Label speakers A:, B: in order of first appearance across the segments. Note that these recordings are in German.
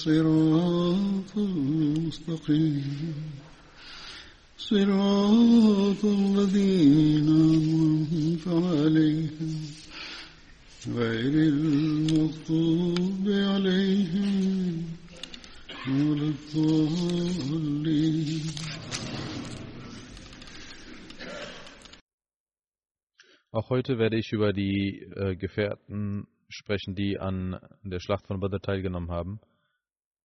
A: الصراط المستقيم صراط الذين أنعمت عليهم غير المغضوب عليهم ولا الضالين
B: Auch heute werde ich über die äh, Gefährten sprechen, die an der Schlacht von Badr teilgenommen haben.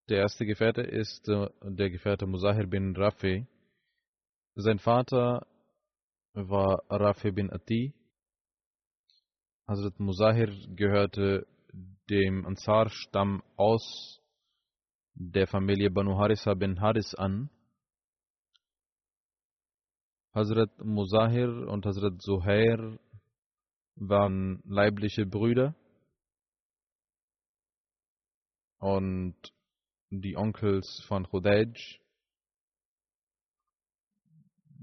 B: Der erste Gefährte ist äh, der Gefährte Musahir bin Rafi. Sein Vater war Rafi bin Ati. Hazrat Musahir gehörte dem Ansar-Stamm aus der Familie Banu Harisa bin Haris an. Hazrat Musahir und Hazrat Zuhair waren leibliche Brüder und die Onkels von Khudaj.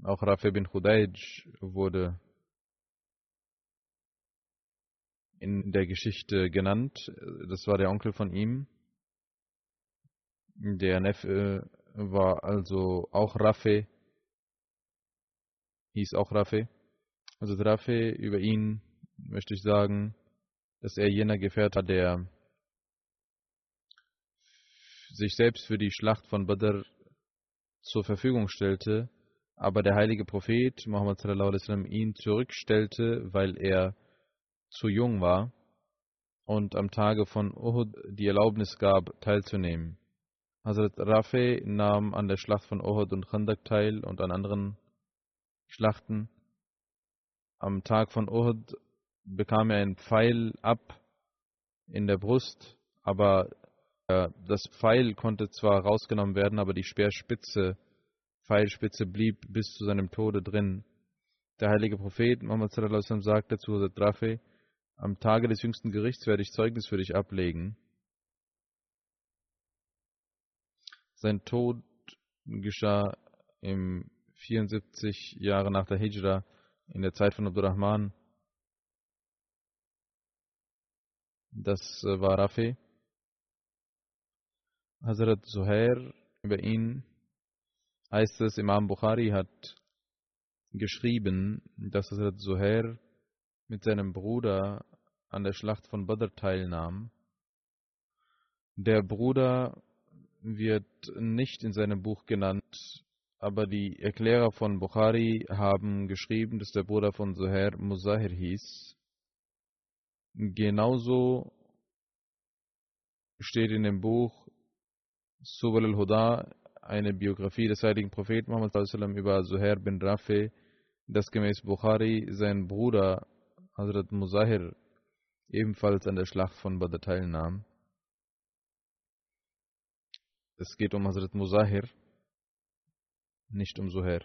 B: Auch Rafi bin Khudaj wurde in der Geschichte genannt. Das war der Onkel von ihm. Der Neffe war also auch Rafi, hieß auch Rafi. Also Rafi, über ihn möchte ich sagen, dass er jener Gefährte, der sich selbst für die Schlacht von Badr zur Verfügung stellte, aber der heilige Prophet Muhammad sallam, ihn zurückstellte, weil er zu jung war und am Tage von Uhud die Erlaubnis gab, teilzunehmen. Hazrat Rafi nahm an der Schlacht von Uhud und Khandak teil und an anderen Schlachten. Am Tag von Uhud bekam er einen Pfeil ab in der Brust, aber das Pfeil konnte zwar rausgenommen werden, aber die Speerspitze, Pfeilspitze blieb bis zu seinem Tode drin. Der heilige Prophet Muhammad sallam, sagte zu Hazrat Rafi, am Tage des jüngsten Gerichts werde ich Zeugnis für dich ablegen. Sein Tod geschah im 74 Jahre nach der Hijra in der Zeit von Abdurrahman. Das war Rafi. Hazrat Zuhair, über ihn heißt es, Imam Bukhari hat geschrieben, dass Hazrat Zuhair mit seinem Bruder an der Schlacht von Badr teilnahm. Der Bruder wird nicht in seinem Buch genannt, aber die Erklärer von Bukhari haben geschrieben, dass der Bruder von Zuhair Musahir hieß. Genauso steht in dem Buch Subal al-Huda eine Biografie des heiligen Propheten Muhammad über Zuhair bin Rafi, dass gemäß Bukhari sein Bruder Hazrat Musahir ebenfalls an der Schlacht von Badr teilnahm. Es geht um Hazrat Musahir, nicht um Zuhair.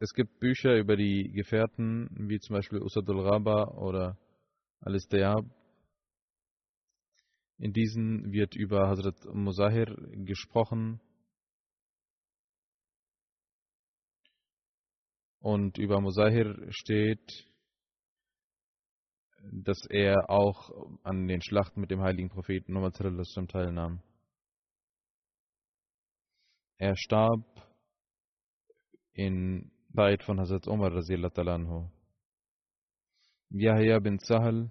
B: Es gibt Bücher über die Gefährten, wie zum Beispiel Usadul Raba oder Al-Istayab. In diesen wird über Hazrat Musahir gesprochen. Und über Musahir steht, dass er auch an den Schlachten mit dem heiligen Propheten Muhammad teilnahm. Er starb in Zeit von Hazrat Umar. Yahya bin Sahal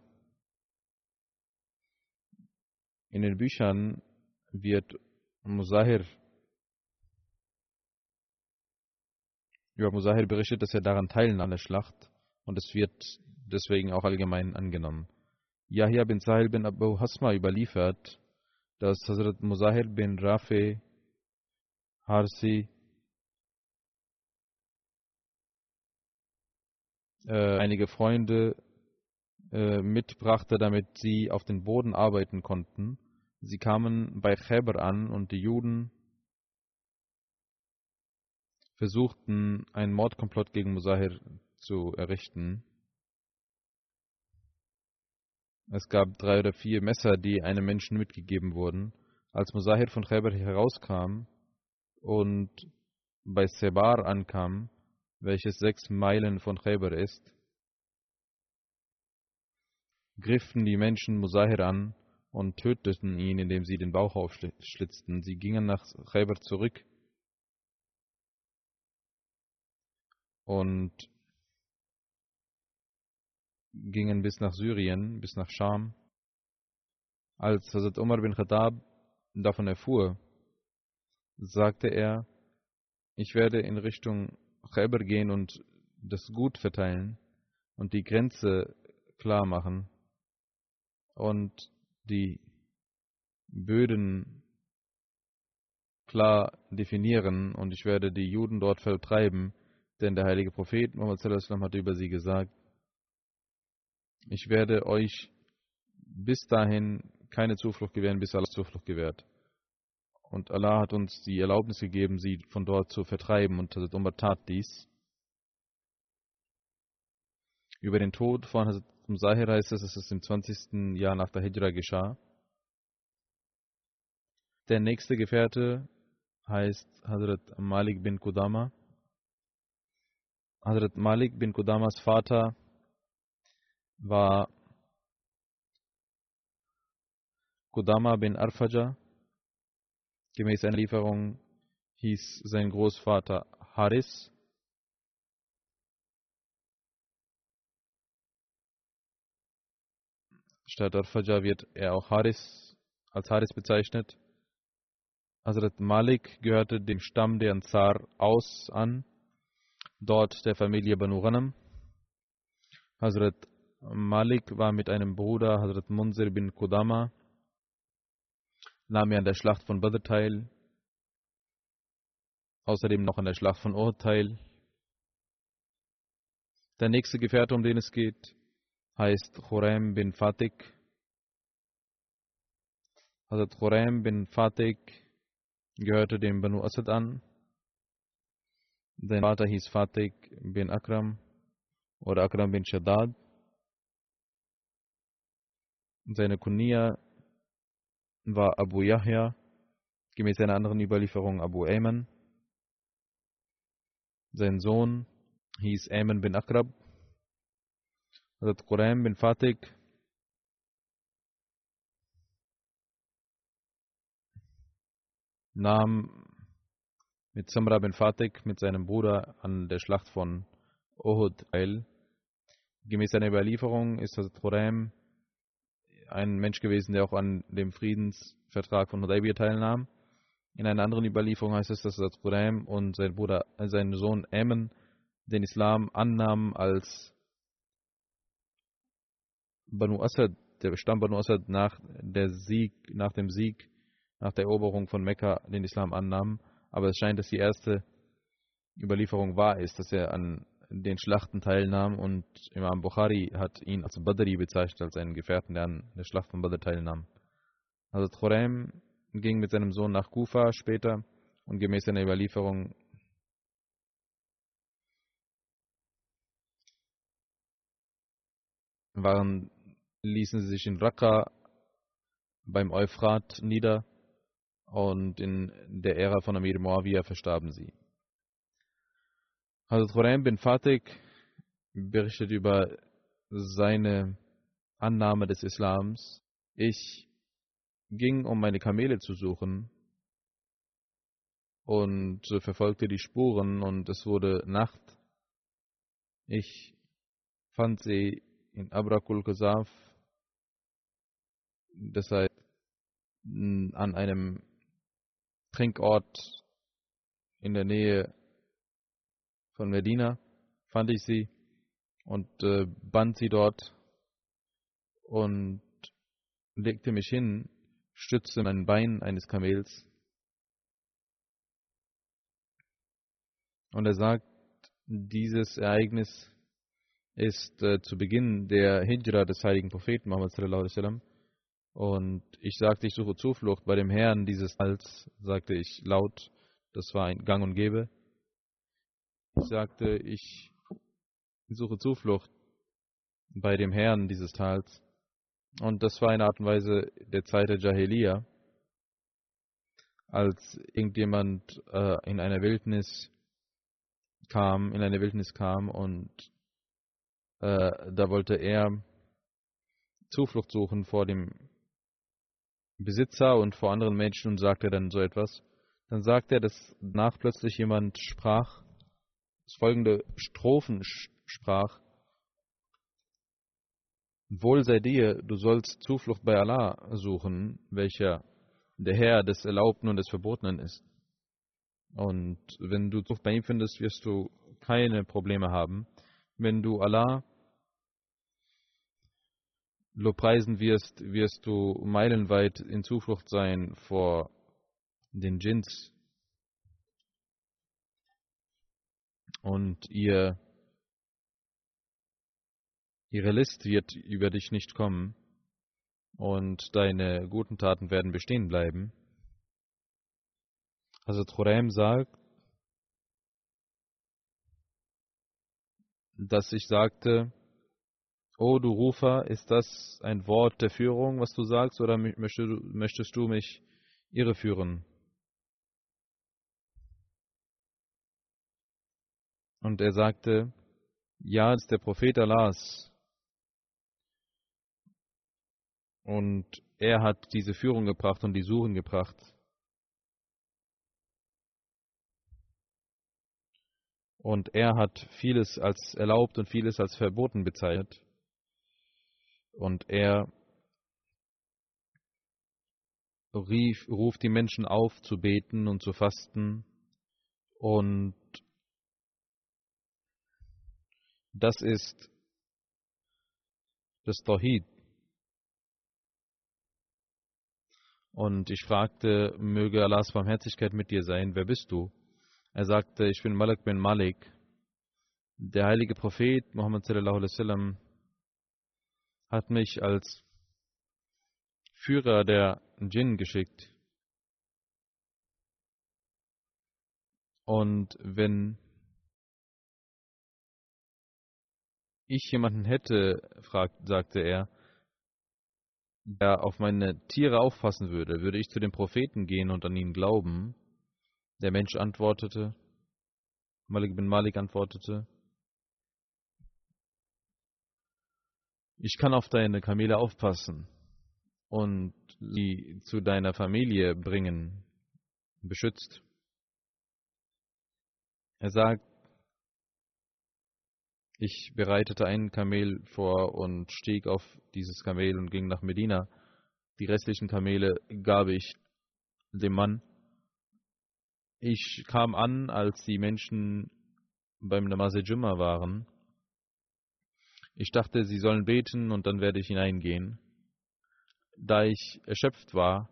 B: in den Büchern wird Musahir über Musahir berichtet, dass er daran teilnahm an der Schlacht und es wird deswegen auch allgemein angenommen. Yahya bin Sahil bin Abu Hasma überliefert, dass Hazrat Musahir bin Rafi Harsi äh, einige Freunde äh, mitbrachte, damit sie auf den Boden arbeiten konnten. Sie kamen bei Khaybar an und die Juden versuchten, einen Mordkomplott gegen Musahir zu errichten. Es gab drei oder vier Messer, die einem Menschen mitgegeben wurden. Als Musahir von Khaybar herauskam und bei Sebar ankam, welches sechs Meilen von Khaybar ist, griffen die Menschen Musahir an und töteten ihn, indem sie den Bauch aufschlitzten. Sie gingen nach Khaybar zurück und gingen bis nach Syrien, bis nach Scham. Als Hazrat Umar bin Khattab davon erfuhr, sagte er, ich werde in Richtung Khaybar gehen und das Gut verteilen und die Grenze klar machen und die Böden klar definieren und ich werde die Juden dort vertreiben, denn der heilige Prophet Muhammad hat über sie gesagt, ich werde euch bis dahin keine Zuflucht gewähren, bis Allah Zuflucht gewährt. Und Allah hat uns die Erlaubnis gegeben, sie von dort zu vertreiben und Hazrat Umar tat dies. Über den Tod von Hazrat Muzahir heißt es, dass es im 20. Jahr nach der Hijra geschah. Der nächste Gefährte heißt Hazrat Malik bin Qudama. Hazrat Malik bin Qudamas Vater war Qudama bin Arfaja. Gemäß einer Lieferung hieß sein Großvater Haris. Statt Arfaja wird er auch Haris als Haris bezeichnet. Hazrat Malik gehörte dem Stamm der Ansar aus an, dort der Familie Banu Ghanam. Hazrat Malik war mit einem Bruder, Hazrat Munzir bin Qudama, nahm er an der Schlacht von Badr teil, außerdem noch an der Schlacht von Uhud teil. Der nächste Gefährte, um den es geht, heißt Khuraim bin Fatik. Hazrat Khuraim bin Fatik gehörte dem Banu Asad an. Sein Vater hieß Fatik bin Akram oder Akram bin Shaddad. Seine Kunia war Abu Yahya, gemäß einer anderen Überlieferung Abu Ayman. Sein Sohn hieß Ayman bin Akrab. Hazrat Quraim bin Fatik nahm mit Samra bin Fatik mit seinem Bruder an der Schlacht von Uhud teil. Gemäß einer Überlieferung ist Hazrat Quraim ein Mensch gewesen, der auch an dem Friedensvertrag von Hudaybiyah teilnahm. In einer anderen Überlieferung heißt es, dass Hazrat Quraim und sein Bruder, äh, sein Sohn Amen den Islam annahmen als Banu Asad, der Stamm Banu Asad nach, der Sieg, nach dem Sieg, nach der Eroberung von Mekka den Islam annahmen. Aber es scheint, dass die erste Überlieferung wahr ist, dass er an den Schlachten teilnahm und Imam Bukhari hat ihn als Badri bezeichnet, als einen Gefährten, der an der Schlacht von Badr teilnahm. Also Khurem ging mit seinem Sohn nach Kufa später und gemäß einer Überlieferung waren, ließen sie sich in Raqqa beim Euphrat nieder und in der Ära von Amir Muawiyah verstarben sie. Hazrat Khuraim bin Fatih berichtet über seine Annahme des Islams. Ich ging, um meine Kamele zu suchen und verfolgte die Spuren und es wurde Nacht. Ich fand sie in Abrakul Qasaf, das heißt an einem Trinkort in der Nähe von Medina, fand ich sie und äh, band sie dort und legte mich hin, stützte mein Bein eines Kamels. Und er sagt, dieses Ereignis ist äh, zu Beginn der Hijra des heiligen Propheten Muhammad sallallahu alaihi wasallam. Und ich sagte, ich suche Zuflucht bei dem Herrn dieses Tals, sagte ich laut, das war ein Gang und Gäbe. Ich sagte, ich suche Zuflucht bei dem Herrn dieses Tals. Und das war eine Art und Weise der Zeit der Jahiliya, als irgendjemand äh, in einer Wildnis kam, in eine Wildnis kam und äh, da wollte er Zuflucht suchen vor dem Besitzer und vor anderen Menschen und sagte dann so etwas. Dann sagte er, dass nach plötzlich jemand sprach, folgende Strophen sprach, Wohl sei dir, du sollst Zuflucht bei Allah suchen, welcher der Herr des Erlaubten und des Verbotenen ist. Und wenn du Zuflucht bei ihm findest, wirst du keine Probleme haben. Wenn du Allah lobpreisen wirst, wirst du meilenweit in Zuflucht sein vor den Djinns. Und ihr Ihre List wird über dich nicht kommen und deine guten Taten werden bestehen bleiben. Also Khuraim sagt, dass ich sagte, O du Rufer, ist das ein Wort der Führung, was du sagst, oder möchtest du mich irreführen? Und er sagte, ja, es ist der Prophet Allahs, Und er hat diese Führung gebracht und die Suchen gebracht. Und er hat vieles als erlaubt und vieles als verboten bezeichnet. Und er rief, ruft die Menschen auf zu beten und zu fasten. Und das ist das Tawhid. Und ich fragte, möge Allahs Barmherzigkeit mit dir sein, wer bist du? Er sagte, ich bin Malik bin Malik. Der heilige Prophet Muhammad sallallahu alaihi wasallam hat mich als Führer der Djinn geschickt. Und wenn ich jemanden hätte, fragt, sagte er, der auf meine Tiere aufpassen würde, würde ich zu den Propheten gehen und an ihn glauben. Der Mensch antwortete, Malik bin Malik antwortete, ich kann auf deine Kamele aufpassen und sie zu deiner Familie bringen, beschützt. Er sagt, ich bereitete ein Kamel vor und stieg auf dieses Kamel und ging nach Medina. Die restlichen Kamele gab ich dem Mann. Ich kam an, als die Menschen beim Namaz Jumma waren. Ich dachte, sie sollen beten und dann werde ich hineingehen. Da ich erschöpft war,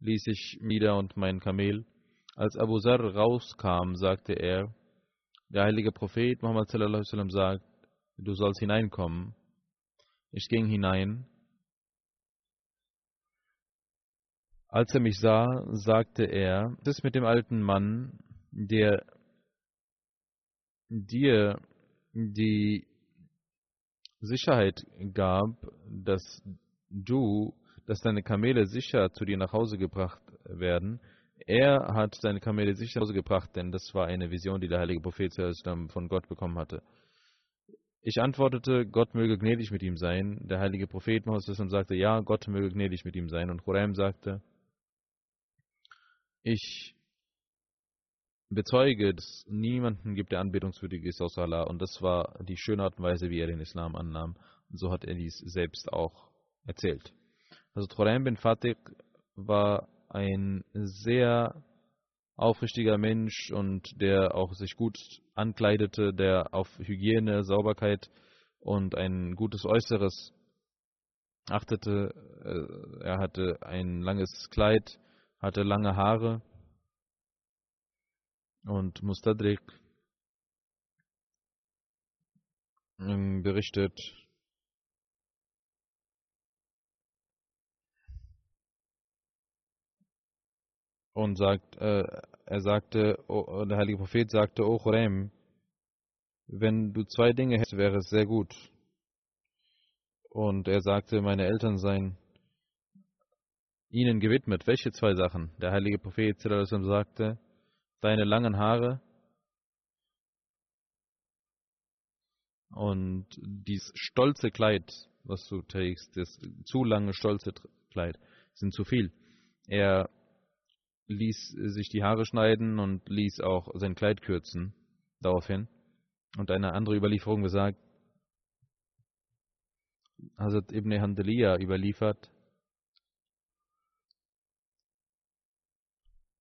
B: ließ ich wieder und mein Kamel. Als Abu Zar rauskam, sagte er, der heilige Prophet Muhammad sallallahu alaihi sagt, du sollst hineinkommen. Ich ging hinein. Als er mich sah, sagte er, das ist mit dem alten Mann, der dir die Sicherheit gab, dass du, dass deine Kamele sicher zu dir nach Hause gebracht werden. Er hat seine Kamele sicher nach Hause gebracht, denn das war eine Vision, die der heilige Prophet von Gott bekommen hatte. Ich antwortete, Gott möge gnädig mit ihm sein. Der heilige Prophet sagte, ja, Gott möge gnädig mit ihm sein. Und Khuraim sagte, ich bezeuge, dass niemanden gibt, der anbetungswürdig ist außer Allah. Und das war die schöne Art und Weise, wie er den Islam annahm. Und so hat er dies selbst auch erzählt. Also Khuraim bin Fatih war ein sehr aufrichtiger Mensch und der auch sich gut ankleidete, der auf Hygiene, Sauberkeit und ein gutes Äußeres achtete. Äh, er hatte ein langes Kleid, hatte lange Haare und Mustadrik ähm, berichtet, und sagt, äh, er sagte, oh, der heilige Prophet sagte, O Khurem, wenn du zwei Dinge hättest, wäre es sehr gut. Und er sagte, meine Eltern seien ihnen gewidmet. Welche zwei Sachen? Der heilige Prophet sagte, deine langen Haare und dieses stolze Kleid, was du trägst, das zu lange stolze Kleid, sind zu viel. Er ließ sich die Haare schneiden und ließ auch sein Kleid kürzen daraufhin. Und eine andere Überlieferung besagt, Hazrat Ibn Handeliya überliefert,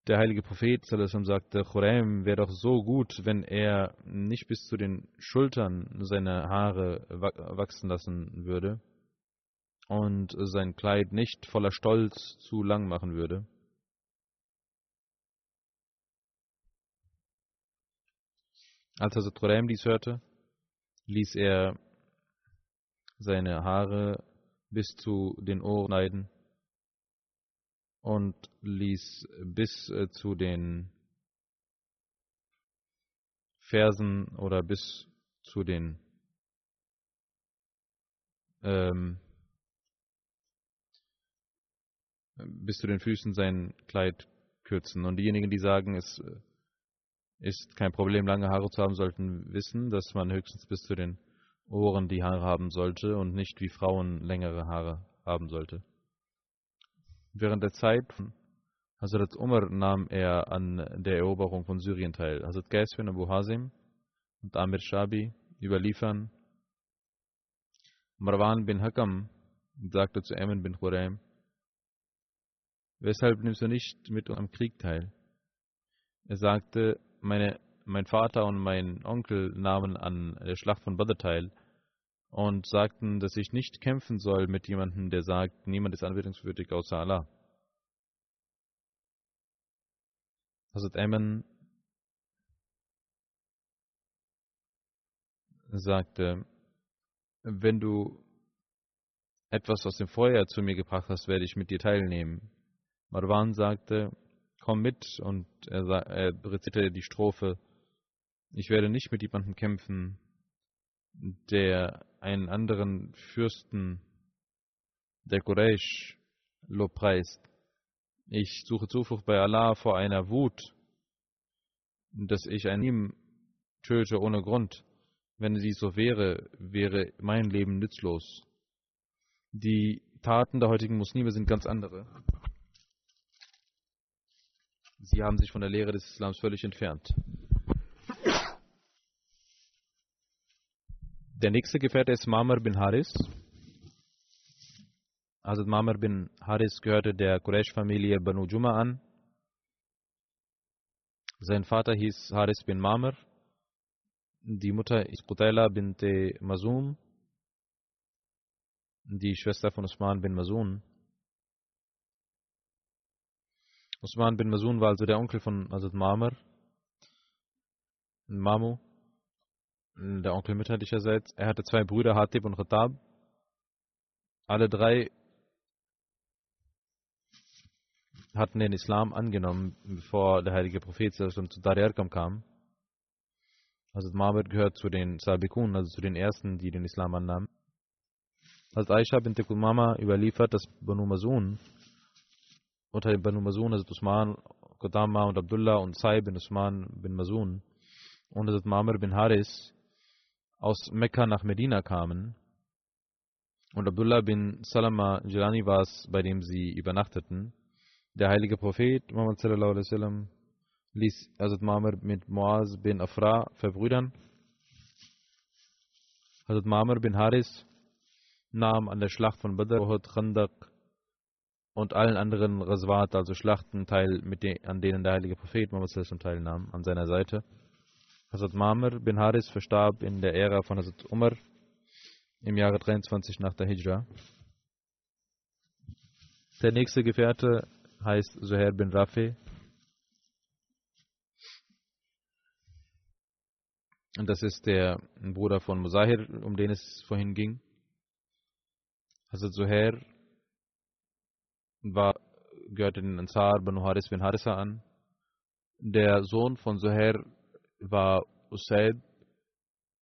B: der heilige Prophet sagte, Khuraim wäre doch so gut, wenn er nicht bis zu den Schultern seine Haare wachsen lassen würde und sein Kleid nicht voller Stolz zu lang machen würde. Als Hazrat Quraim dies hörte, ließ er seine Haare bis zu den Ohren schneiden und ließ bis äh, zu den Fersen oder bis zu den ähm, bis zu den Füßen sein Kleid kürzen. Und diejenigen, die sagen, es äh, ist kein Problem, lange Haare zu haben, sollten wissen, dass man höchstens bis zu den Ohren die Haare haben sollte und nicht wie Frauen längere Haare haben sollte. Während der Zeit von Hazrat Umar nahm er an der Eroberung von Syrien teil. Hazrat Qais bin Abu Hazim und Amir Shabi überliefern. Marwan bin Hakam sagte zu Amin bin Khuraim, weshalb nimmst du nicht mit am Krieg teil? Er sagte, meine, mein Vater und mein Onkel nahmen an der Schlacht von Badr teil und sagten, dass ich nicht kämpfen soll mit jemandem, der sagt, niemand ist anbetungswürdig außer Allah. Hazrat Ayman sagte, wenn du etwas aus dem Feuer zu mir gebracht hast, werde ich mit dir teilnehmen. Marwan sagte, komm mit und er, er rezitierte die Strophe, ich werde nicht mit jemandem kämpfen, der einen anderen Fürsten der Quraysh lobpreist. Ich suche Zuflucht bei Allah vor einer Wut, dass ich einen ihm töte ohne Grund. Wenn sie so wäre, wäre mein Leben nützlos. Die Taten der heutigen Muslime sind ganz andere. Sie haben sich von der Lehre des Islams völlig entfernt. Der nächste Gefährte ist Mamar bin Haris. Also Mamar bin Haris gehörte der Quraysh-Familie Banu Juma an. Sein Vater hieß Haris bin Mamar. Die Mutter ist Qutayla bint Mazum. Die Schwester von Usman bin Mazun. Usman bin Masun war also der Onkel von Hazrat Marmar, Mamu, der Onkel mütterlicherseits. Er hatte zwei Brüder, Hatib und Khattab. Alle drei hatten den Islam angenommen, bevor der heilige Prophet zu Dar Arkam kam. Also Marmar gehört zu den Sabikun, also zu den ersten, die den Islam annahmen. Als Aisha bint Mama überliefert, dass Banu Masun unter den Banu Masun, also Usman Qudama und Abdullah und Sai bin Usman bin Masun und Hazrat Mamr bin Haris aus Mekka nach Medina kamen. Und Abdullah bin Salama Jilani war es, bei dem sie übernachteten. Der heilige Prophet Muhammad wasallam ließ Hazrat Mamr mit Muaz bin Afra verbrüdern. Hazrat Mamr bin Haris nahm an der Schlacht von Badr, Uhud, Khandaq und allen anderen Raswat, also Schlachten, teil, de an denen der heilige Prophet Muhammad sallallahu teilnahm, an seiner Seite. Hazrat Mamr bin Haris verstarb in der Ära von Hazrat Umar im Jahre 23 nach der Hijra. Der nächste Gefährte heißt Zuhair bin Rafi. Und das ist der Bruder von Musahir, um den es vorhin ging. Hazrat Zuhair war, gehörte den Ansar Banu Haris bin Harissa an. Der Sohn von Zuhair war Usaid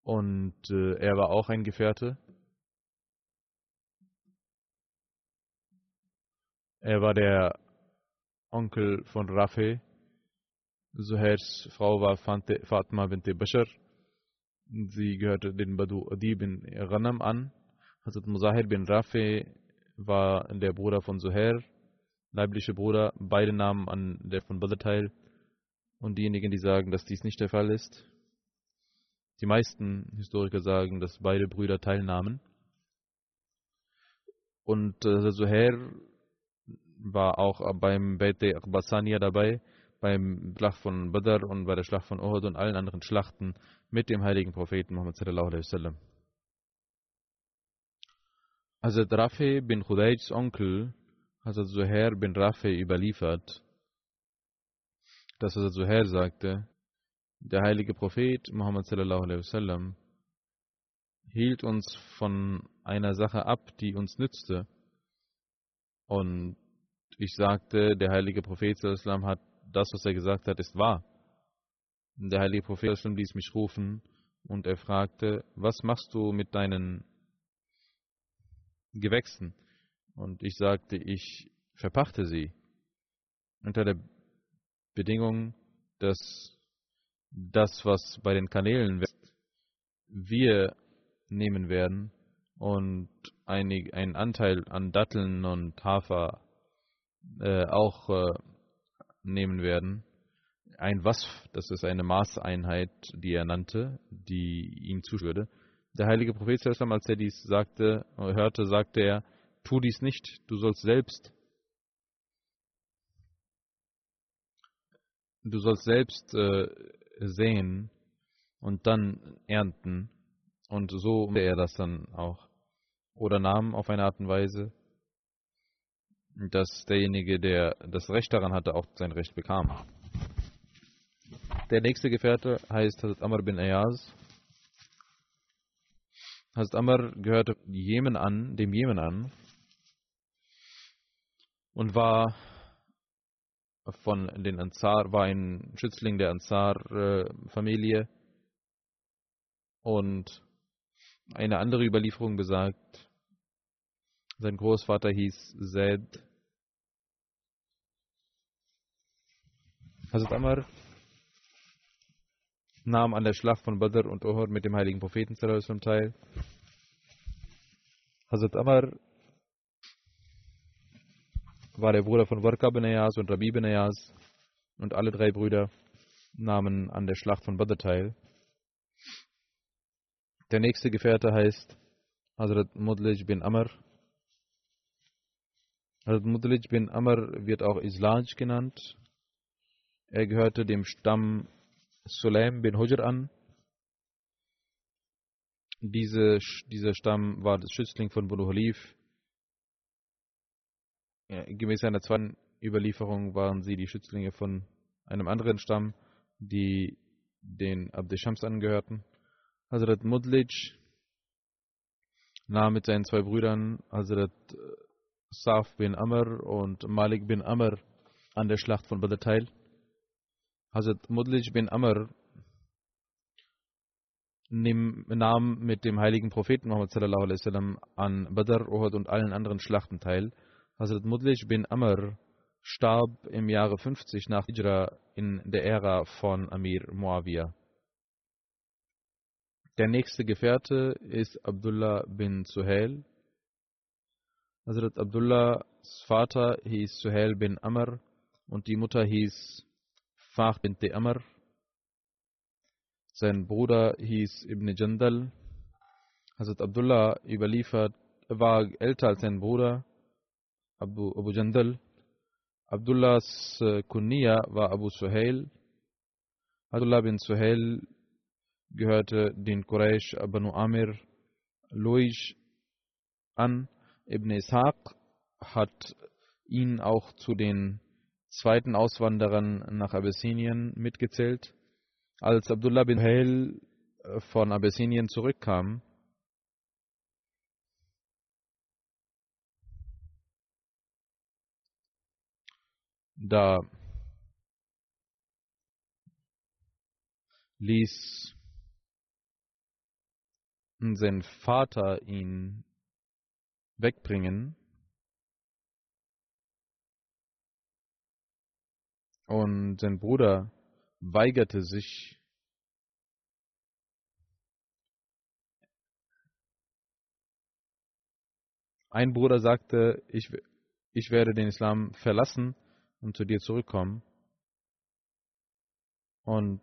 B: und äh, er war auch ein Gefährte. Er war der Onkel von Rafi. Zuhairs Frau war Fatma bint Bashar. Sie gehörte den Badu Adi bin Ghanam an. Hazrat Muzahir bin Rafi war der Bruder von Zuhair, leibliche Bruder. Beide nahmen an der von Badr teil. Und diejenigen, die sagen, dass dies nicht der Fall ist, die meisten Historiker sagen, dass beide Brüder teilnahmen. Und äh, Zuhair war auch beim Beit Abbasaniya dabei, beim Schlacht von Badr und bei der Schlacht von Uhud und allen anderen Schlachten mit dem heiligen Propheten Muhammad sallallahu alaihi wasallam. Hazrat Rafi bin Khudayjs Onkel, Hazrat Zuhair bin Rafi überliefert, dass Hazrat Zuhair sagte, der heilige Prophet Muhammad sallallahu alaihi wasallam hielt uns von einer Sache ab, die uns nützte. Und ich sagte, der heilige Prophet sallam hat das, was er gesagt hat, ist wahr. Der heilige Prophet sallam ließ mich rufen und er fragte, was machst du mit deinen Gewächsen? Und ich sagte, ich verpachte sie unter der Bedingung, dass das, was bei den Kanälen wächst, wir nehmen werden und einig, einen Anteil an Datteln und Hafer äh, auch äh, nehmen werden. Ein Wasf, das ist eine Maßeinheit, die er nannte, die ihm zuschwörte. Der heilige Prophet, als er dies sagte, hörte, sagte er, tu dies nicht, du sollst selbst du sollst selbst äh, sehen und dann ernten. Und so er das dann auch. Oder nahm auf eine Art und Weise dass derjenige, der das Recht daran hatte, auch sein Recht bekam. Der nächste Gefährte heißt Hazrat Amr bin Ayaz. Hazrat Amr gehörte Jemen an, dem Jemen an und war von den Ansar, war ein Schützling der Ansar-Familie und eine andere Überlieferung besagt, sein Großvater hieß Zaid. Hazrat Amr nahm an der Schlacht von Badr und Uhud mit dem heiligen Propheten teil. Hazrat Amr war der Bruder von Warqa bin Ayaz und Rabi bin Ayaz und alle drei Brüder nahmen an der Schlacht von Badr teil. Der nächste Gefährte heißt Hazrat Mudlij bin Amr Hazrat Mudlij bin Amr wird auch Islaj genannt. Er gehörte dem Stamm Sulaim bin Hujr an. Diese, dieser Stamm war das Schützling von Bulu Halif. Ja, gemäß einer zweiten Überlieferung waren sie die Schützlinge von einem anderen Stamm, die den Abdeshams angehörten. Hazrat Mudlij nahm mit seinen zwei Brüdern Hazrat Saf bin Amr und Malik bin Amr an der Schlacht von Badr teil. Hazrat Mudlij bin Amr nahm mit dem heiligen Propheten Muhammad wasallam an Badr, Uhud und allen anderen Schlachten teil. Hazrat Mudlij bin Amr starb im Jahre 50 nach Hijra in der Ära von Amir Muawiyah. Der nächste Gefährte ist Abdullah bin Suhail. Hazrat Abdullahs Vater hieß Suhail bin Amr und die Mutter hieß Fah bin Amr. Sein Bruder hieß Ibn Jandal. Hazrat Abdullah überliefert, war älter als sein Bruder Abu, Abu Jandal. Abdullahs Kunniya war Abu Suhail. Abdullah bin Suhail gehörte den Quraysh Banu Amir Luij an. Ibn Ishaq hat ihn auch zu den zweiten Auswanderern nach Abyssinien mitgezählt. Als Abdullah bin Suhail von Abyssinien zurückkam, da ließ sein Vater ihn wegbringen und sein Bruder weigerte sich Ein Bruder sagte, ich, ich werde den Islam verlassen und zu dir zurückkommen. Und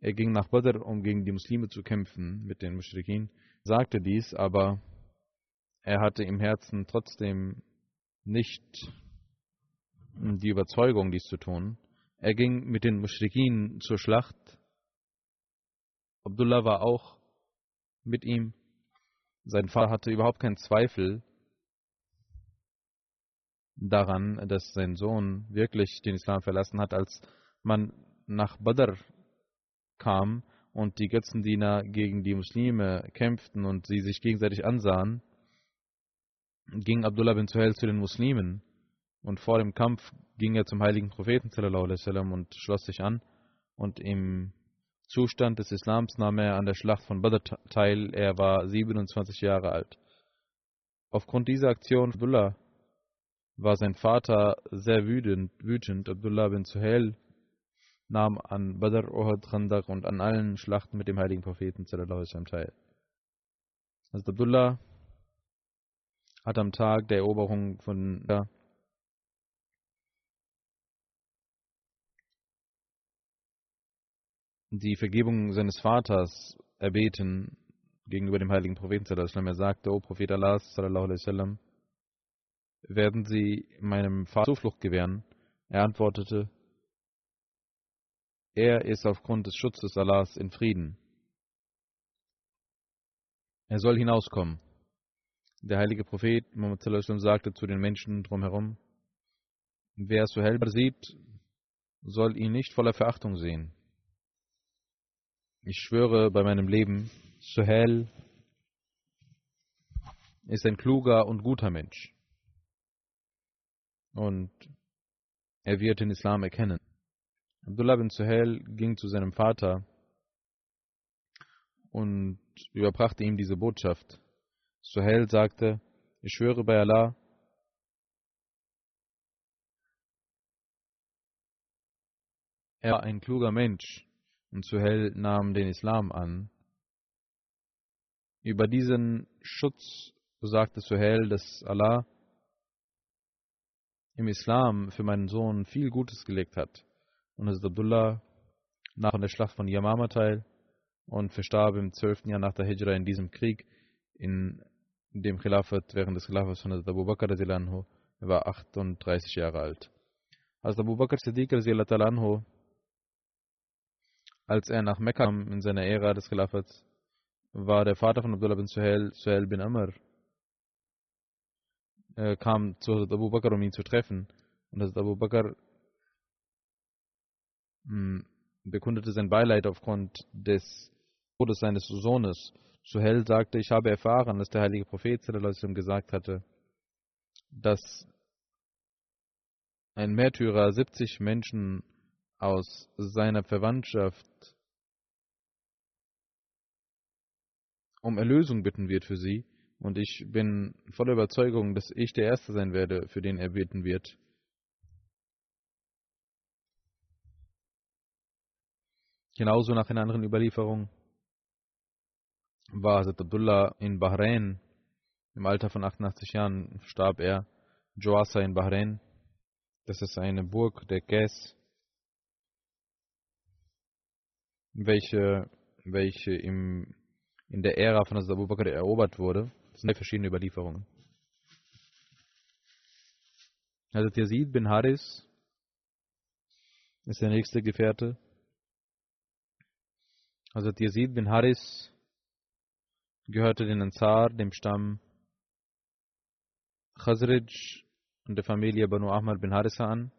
B: er ging nach Badr, um gegen die Muslime zu kämpfen mit den Mushrikin, sagte dies, aber er hatte im Herzen trotzdem nicht die Überzeugung, dies zu tun. Er ging mit den Mushrikin zur Schlacht. Abdullah war auch mit ihm. Sein Vater hatte überhaupt keinen Zweifel, daran, dass sein Sohn wirklich den Islam verlassen hat, als man nach Badr kam und die Götzendiener gegen die Muslime kämpften und sie sich gegenseitig ansahen, ging Abdullah bin Suhail zu den Muslimen und vor dem Kampf ging er zum heiligen Propheten und schloss sich an und im Zustand des Islams nahm er an der Schlacht von Badr teil. Er war 27 Jahre alt. Aufgrund dieser Aktion Abdullah war sein Vater sehr wütend, wütend. Abdullah bin Suhail nahm an Badr, Uhud, Khandaq und an allen Schlachten mit dem heiligen Propheten teil. Also Abdullah hat am Tag der Eroberung von ja, die Vergebung seines Vaters erbeten gegenüber dem heiligen Propheten. Er sagte, O Prophet Allah, sallallahu alaihi wasallam, werden Sie meinem Vater Zuflucht gewähren? Er antwortete, er ist aufgrund des Schutzes Allahs in Frieden. Er soll hinauskommen. Der heilige Prophet Muhammad sagte zu den Menschen drumherum, wer Suhail sieht, soll ihn nicht voller Verachtung sehen. Ich schwöre bei meinem Leben, Suhail ist ein kluger und guter Mensch und er wird den Islam erkennen. Abdullah bin Suhail ging zu seinem Vater und überbrachte ihm diese Botschaft. Suhail sagte, ich schwöre bei Allah, er war ein kluger Mensch und Suhail nahm den Islam an. Über diesen Schutz sagte Suhail, dass Allah im Islam für meinen Sohn viel Gutes gelegt hat. Und Hazrat Abdullah an der Schlacht von Yamama teil und verstarb im 12. Jahr nach der Hijra in diesem Krieg, in dem Khilafat, während des Khilafats von Hazrat Abu Bakr anhu, er war 38 Jahre alt. Hazrat Abu Bakr Siddiq anhu, als er nach Mekka kam in seiner Ära des Khilafats, war der Vater von Abdullah bin Suhail, Suhail bin Amr, äh, kam zu Abu Bakr, um ihn zu treffen. Und Hazrat Abu Bakr mh, hm, bekundete sein Beileid aufgrund des Todes seines Sohnes. Suhel sagte, ich habe erfahren, dass der heilige Prophet gesagt hatte, dass ein Märtyrer 70 Menschen aus seiner Verwandtschaft um Erlösung bitten wird für sie. Und ich bin voller Überzeugung, dass ich der Erste sein werde, für den er beten wird. Genauso nach einer anderen Überlieferung war Hazrat Abdullah in Bahrain. Im Alter von 88 Jahren starb er. Joasa in Bahrain. Das ist eine Burg der Gas, welche, welche im, in der Ära von Hazrat Abu Bakr erobert wurde. Das sind verschiedene Überlieferungen. Hazrat Yazid bin Haris ist der nächste Gefährte. Hazrat Yazid bin Haris gehörte den Ansar, dem Stamm Khazraj und der Familie Banu Ahmad bin Harisa an.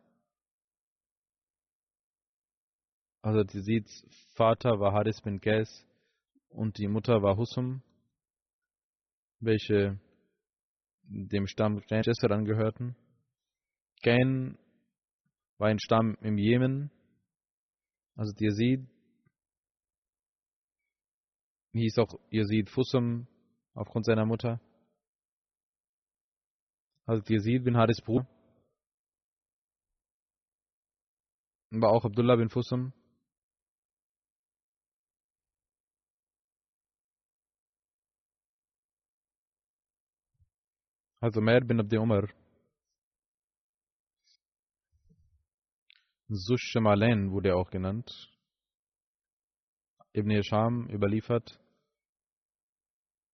B: Hazrat Yazids Vater war Haris bin Qais und die Mutter war Husum, welche dem Stamm Qanjasser angehörten. Qain war ein Stamm im Jemen. Hazrat Yazid hieß auch Yazid Fusum aufgrund seiner Mutter. Hazrat Yazid bin Haris Bruder. War auch Abdullah bin Fusum. Also Umair bin Abdi Umar. Sushemalen wurde er auch genannt. Ibn Hisham überliefert,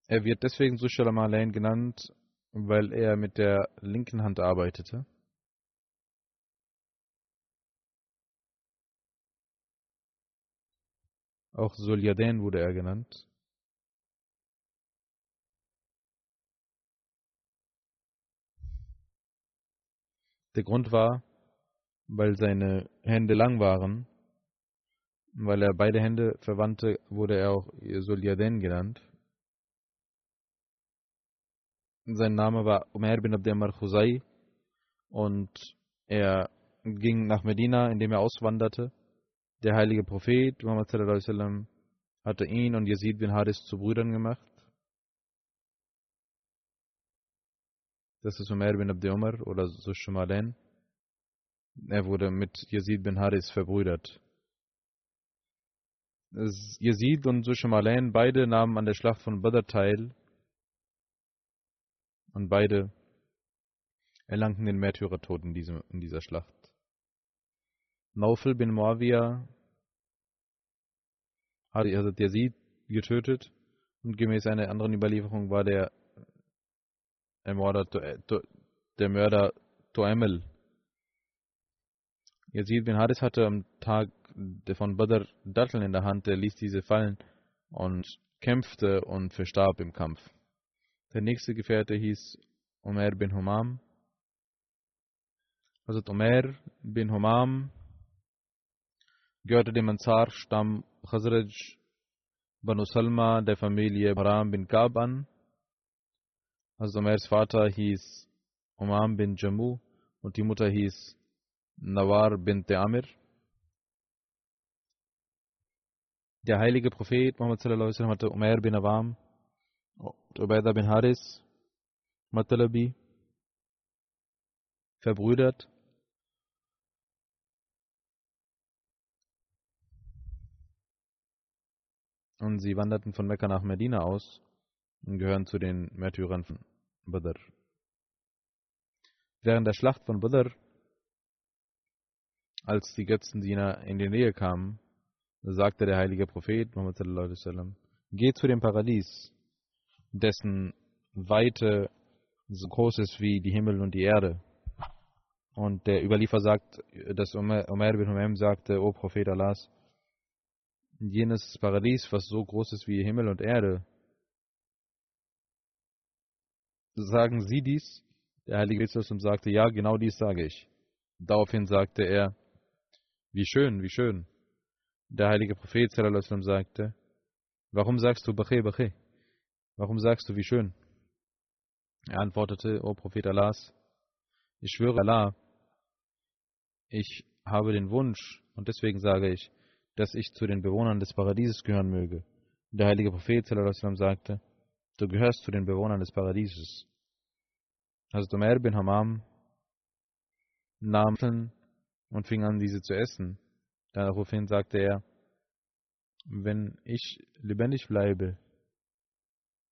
B: er wird deswegen Sushalam Alain genannt, weil er mit der linken Hand arbeitete. Auch Sulyaden wurde er genannt. Der Grund war, weil seine Hände lang waren, weil er beide Hände verwandte, wurde er auch Sulyaden genannt. Sein Name war Umair bin Abdemar Khuzai und er ging nach Medina, indem er auswanderte. Der heilige Prophet Muhammad hatte ihn und Yazid bin Haris zu Brüdern gemacht. Das ist Umair bin Abdi Umar oder Sushumalen. Er wurde mit Yazid bin Haris verbrüdert. Yazid und Sushumalen beide nahmen an der Schlacht von Badr teil und beide erlangten den Märtyrertod in, diesem, in dieser Schlacht. Naufel bin Muawiyah hat Yazid getötet und gemäß einer anderen Überlieferung war der Ermorder, der Mörder Toemel. Yazid bin Haris hatte am Tag von Badr Datteln in der Hand, der ließ diese fallen und kämpfte und verstarb im Kampf. Der nächste Gefährte hieß Omer bin Humam. Also Omer bin Humam gehörte dem Ansar-Stamm Khazraj Banu Salma der Familie Haram bin Kab an. Also Omers Vater hieß Umam bin Jammu und die Mutter hieß Nawar bin Amir. Der heilige Prophet Muhammad sallallahu alaihi wasallam hatte Umair bin Awam Ubaidah bin Haris, Matalabi, verbrüdert. Und sie wanderten von Mekka nach Medina aus und gehören zu den Märtyrern von Badr. Während der Schlacht von Badr, als die Götzendiener in die Nähe kamen, sagte der heilige Prophet Muhammad sallallahu alaihi Geht zu dem Paradies dessen Weite so groß ist wie die Himmel und die Erde. Und der Überliefer sagt, dass Umar bin Humem sagte, O Prophet Allahs, jenes Paradies, was so groß ist wie Himmel und Erde, sagen Sie dies? Der Heilige Jesus sagte, ja, genau dies sage ich. Daraufhin sagte er, wie schön, wie schön. Der heilige Prophet sagte, warum sagst du Bache, Bache? Warum sagst du, wie schön? Er antwortete, O Prophet Allahs, ich schwöre Allah, ich habe den Wunsch und deswegen sage ich, dass ich zu den Bewohnern des Paradieses gehören möge. Der heilige Prophet sagte, du gehörst zu den Bewohnern des Paradieses. Hazrat Umar bin Hammam nahm und fing an, diese zu essen. Daraufhin sagte er, wenn ich lebendig bleibe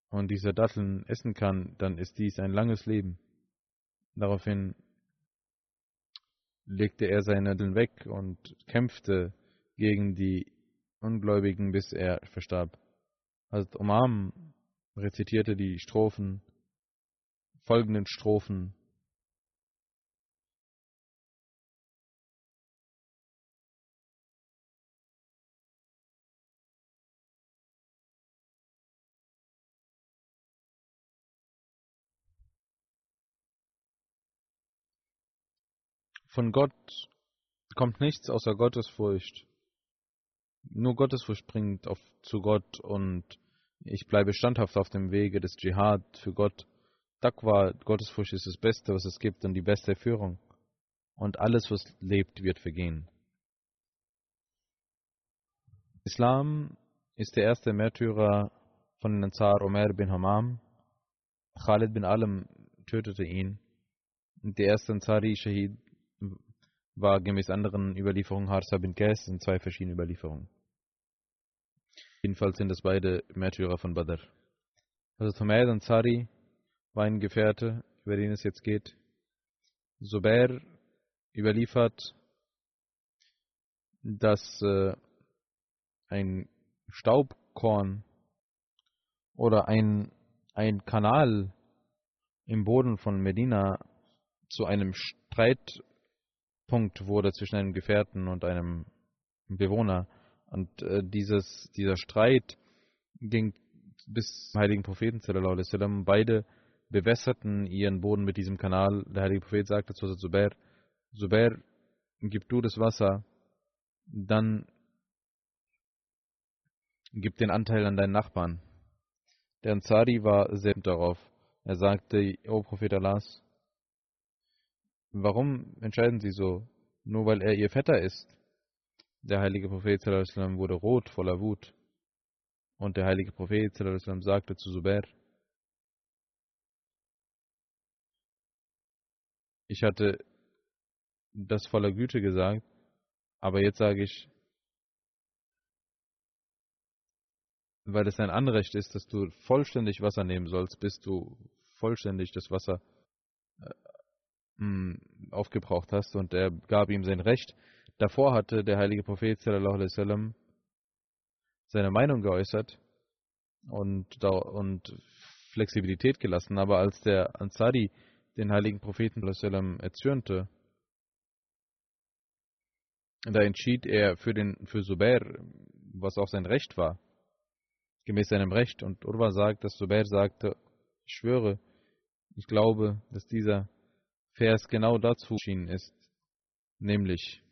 B: und diese Datteln essen kann, dann ist dies ein langes Leben. Daraufhin legte er seine Datteln weg und kämpfte gegen die Ungläubigen, bis er verstarb. Also Umam rezitierte die Strophen, folgenden Strophen Von Gott kommt nichts außer Gottesfurcht. Nur Gottesfurcht bringt auf, zu Gott und ich bleibe standhaft auf dem Wege des Dschihad für Gott. Taqwa, Gottesfurcht ist das Beste, was es gibt und die beste Führung. Und alles, was lebt, wird vergehen. Islam ist der erste Märtyrer von den Ansar Omer bin Hammam. Khalid bin Alam tötete ihn. Der erste Ansari Shahid war gemäß anderen Überlieferungen Harsa bin Qais in zwei verschiedenen Überlieferungen. Jedenfalls sind es beide Märtyrer von Badr. Also Humayd Ansari war ein Gefährte, über den es jetzt geht. Zubair überliefert, dass äh, ein Staubkorn oder ein, ein Kanal im Boden von Medina zu einem Streit Punkt wurde zwischen einem Gefährten und einem Bewohner. Und äh, dieses, dieser Streit ging bis zum heiligen Propheten. Beide bewässerten ihren Boden mit diesem Kanal. Der heilige Prophet sagte zu Zubair, Zubair, gib du das Wasser, dann gib den Anteil an deinen Nachbarn. Der Ansari war sehr darauf. Er sagte, O Prophet Allahs, Warum entscheiden Sie so? Nur weil er Ihr Vetter ist? Der heilige Prophet wurde rot voller Wut. Und der heilige Prophet sagte zu Zubair, ich hatte das voller Güte gesagt, aber jetzt sage ich, weil es ein Anrecht ist, dass du vollständig Wasser nehmen sollst, bis du vollständig das Wasser äh, aufgebraucht hast und er gab ihm sein Recht. Davor hatte der heilige Prophet sallam, seine Meinung geäußert und, und Flexibilität gelassen, aber als der Ansari den heiligen Propheten sallam, erzürnte, da entschied er für den für Zubair, was auch sein Recht war, gemäß seinem Recht. Und Urwa sagt, dass Zubair sagte, ich schwöre, ich glaube, dass dieser Vers genau dazu erschienen ist, nämlich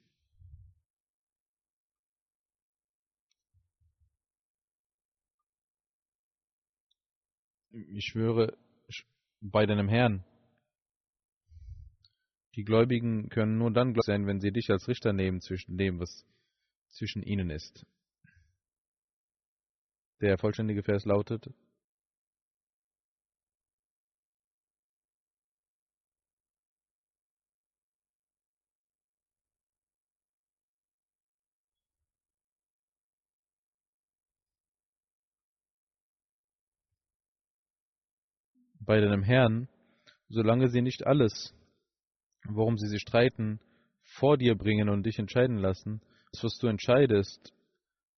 B: ich schwöre bei deinem Herrn, die Gläubigen können nur dann gläubig sein, wenn sie dich als Richter nehmen zwischen dem, was zwischen ihnen ist. Der vollständige Vers lautet, bei deinem Herrn, solange sie nicht alles, worum sie sich streiten, vor dir bringen und dich entscheiden lassen, das, was du entscheidest,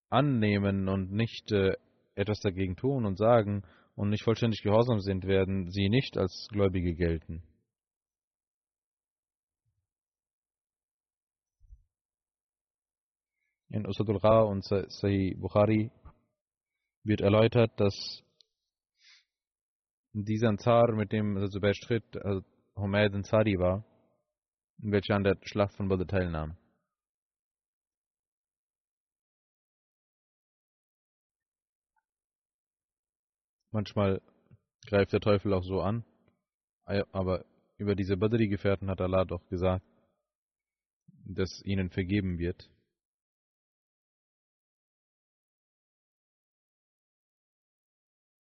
B: annehmen und nicht äh, etwas dagegen tun und sagen und nicht vollständig gehorsam sind, werden sie nicht als Gläubige gelten. In Usadul Ra und Sahih Bukhari wird erläutert, dass dieser Ansar, mit dem Zubair stritt, also Humayd Ansari war, welcher an der Schlacht von Badr teilnahm. Manchmal greift der Teufel auch so an, aber über diese Badri-Gefährten hat Allah doch gesagt, dass ihnen vergeben wird.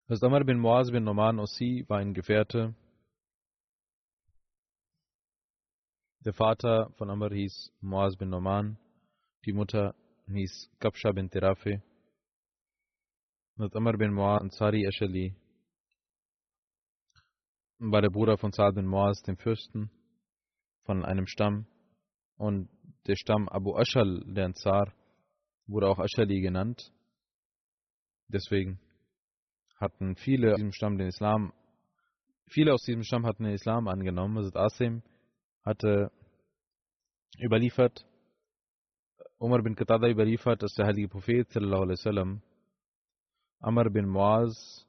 B: Amr bin Muaz bin Noman Ossi war ein Gefährte. Der Vater von Amr hieß Muaz bin Noman, die Mutter hieß Kapsha bin Terafe Mit Amr bin Muaz Ansari Ashali war der Bruder von Saad bin Muaz, dem Fürsten von einem Stamm. Und der Stamm Abu Ashal, der Ansar, wurde auch Ashali genannt. Deswegen hatten viele aus diesem Stamm den Islam, viele aus diesem Stamm hatten den Islam angenommen. Also Asim hatte überliefert, Umar bin Qatada überliefert, dass der heilige Prophet wasallam Amr bin Muaz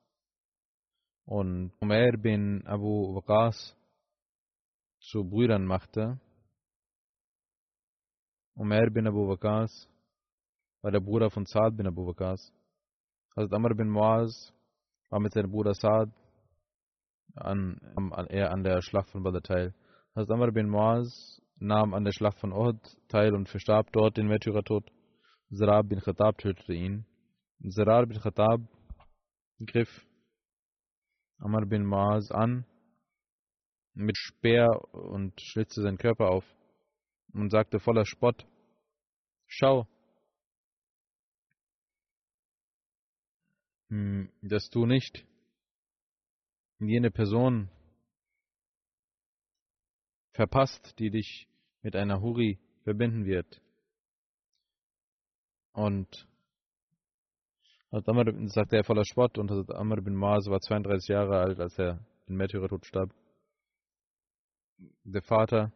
B: und Umair bin Abu Waqas zu Brüdern machte. Umair bin Abu Waqas war der Bruder von Saad bin Abu Waqas. Also Amr bin Muaz war mit seinem Bruder Saad an, an, er an der Schlacht von Badr teil. Also Amr bin Muaz nahm an der Schlacht von Uhud teil und verstarb dort den Märtyrertod. Zarar bin Khattab tötete ihn. Zarar bin Khattab griff Amr bin Muaz an mit Speer und schlitzte seinen Körper auf und sagte voller Spott, Schau, dass du nicht jene Person verpasst, die dich mit einer Huri verbinden wird. Und Amr, sagte er voller Spott und Amr bin Maas war 32 Jahre alt, als er in Märtyrertod starb. Der Vater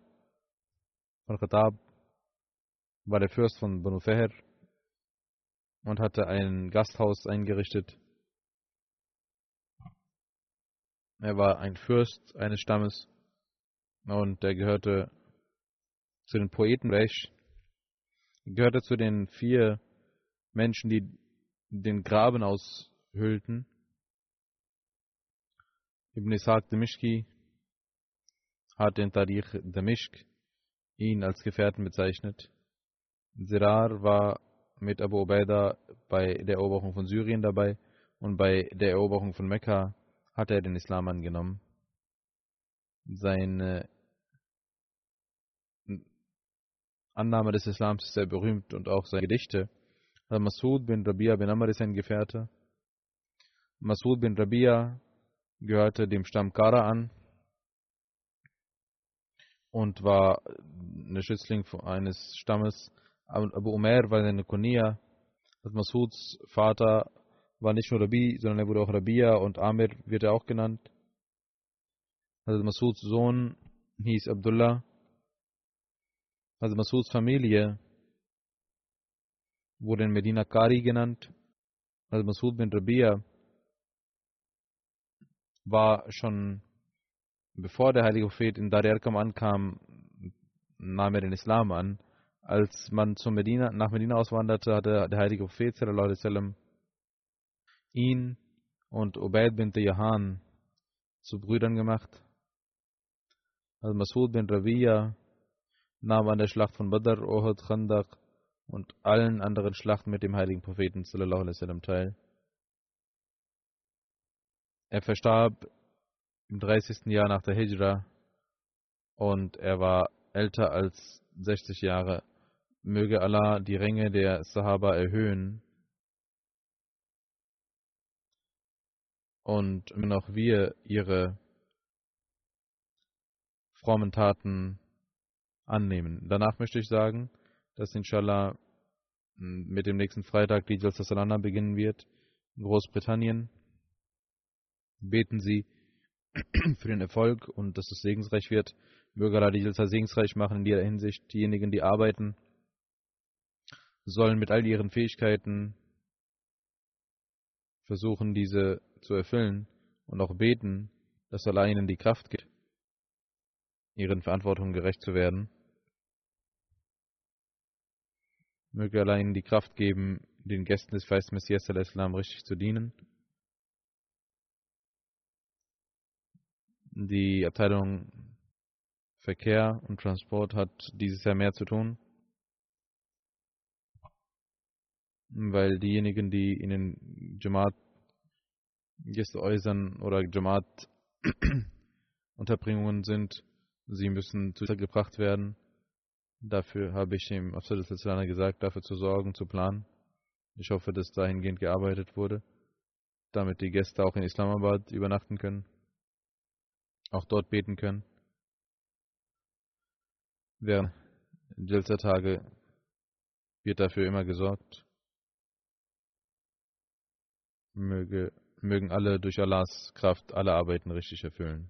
B: von Khattab war der Fürst von Banu Feher und hatte ein Gasthaus eingerichtet. Er war ein Fürst eines Stammes und er gehörte zu den Poeten Resch. Er gehörte zu den vier Menschen, die den Graben aushüllten. Ibn Ishaq Demishki hat den Tarikh Damishk ihn als Gefährten bezeichnet. Sirar war mit Abu Ubaidah bei der Eroberung von Syrien dabei und bei der Eroberung von Mekka hat er den Islam angenommen. Seine Annahme des Islams ist sehr berühmt und auch seine Gedichte. Masud bin Rabia bin Amr ist ein Gefährte. Masud bin Rabia gehörte dem Stamm Kara an und war ein Schützling eines Stammes. Abu Umair war seine Kunia. Masuds Vater war nicht nur Rabi, sondern er wurde auch Rabia und Amir wird er auch genannt. Also Masuds Sohn hieß Abdullah. Also Masuds Familie wurde in Medina Kari genannt. Also Masud bin Rabia war schon, bevor der heilige Prophet in Dar Arkam ankam, nahm er den Islam an. Als man zu Medina, nach Medina auswanderte, hatte der heilige Prophet sallam, ihn und Ubaid bin Yahan zu Brüdern gemacht. Also Masud bin Rabia nahm an der Schlacht von Badr, Uhud, Khandaq und allen anderen Schlachten mit dem heiligen Propheten sallallahu alaihi wasallam teil. Er verstarb im 30. Jahr nach der Hijra und er war älter als 60 Jahre. Möge Allah die Ränge der Sahaba erhöhen und wenn auch wir ihre frommen Taten annehmen. Danach möchte ich sagen, dass inshallah mit dem nächsten Freitag die Jalsa beginnen wird in Großbritannien. Beten Sie für den Erfolg und dass es segensreich wird. Möge Allah die Jalsa segensreich machen in jeder Hinsicht. Diejenigen, die arbeiten, sollen mit all ihren Fähigkeiten versuchen, diese zu erfüllen und auch beten, dass Allah ihnen die Kraft gibt, ihren Verantwortungen gerecht zu werden. Möge Allah ihnen die Kraft geben, den Gästen des Feist Messias al-Islam richtig zu dienen. Die Abteilung Verkehr und Transport hat dieses Jahr mehr zu tun, weil diejenigen, die in den Jamaat Gästeäusern oder Jamaat Unterbringungen sind, sie müssen gebracht werden. Dafür habe ich dem Absalus gesagt, dafür zu sorgen, zu planen. Ich hoffe, dass dahingehend gearbeitet wurde. damit die Gäste auch in Islamabad übernachten können, auch dort beten können. Während Jalsa-Tage wird dafür immer gesorgt. Möge, mögen alle durch Allahs Kraft alle Arbeiten richtig erfüllen.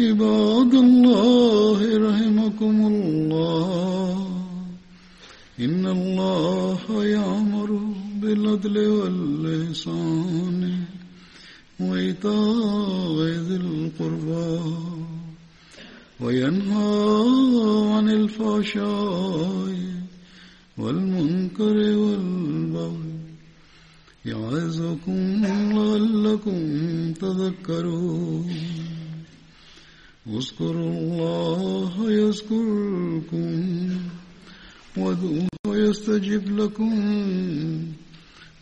A: عباد الله رحمكم الله. إن الله يأمر بالعدل واللسان وإيتاء ذي القربى وينهى عن الفحشاء والمنكر والبغي يعظكم لعلكم تذكرون. اذكروا الله يذكركم وادعوه يستجب لكم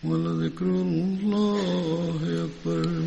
A: ولذكر الله أكبر.